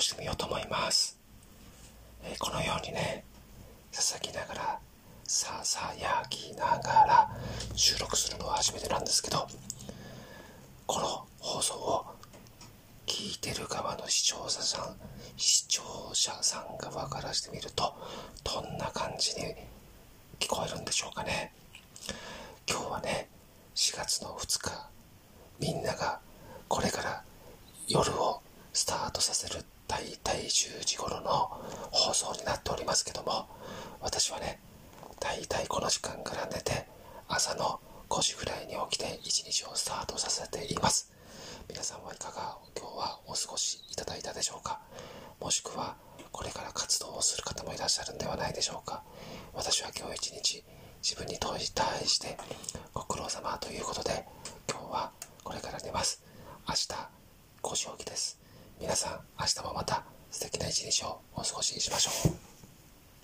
してみようと思います。えー、このようにね、ささきながら、ささやきながら収録するのは初めてなんですけど、この放送を聞いてる側の視聴者さん、視聴者さん側からしてみると、どんな感じに聞こえるんでしょうかね。今日はね、4月の2日、みんながこれから夜を大体10時頃の放送になっておりますけども私はね大体この時間から寝て朝の5時ぐらいに起きて一日をスタートさせています。皆さんはいかが今日はお過ごしいただいたでしょうか？もしくはこれから活動をする方もいらっしゃるんではないでしょうか？私は今日一日自分に対してご苦労様ということで今日はこれから寝ます。明日5時起きです。皆さん明日もまた素敵な一日をお過ごしにしましょう。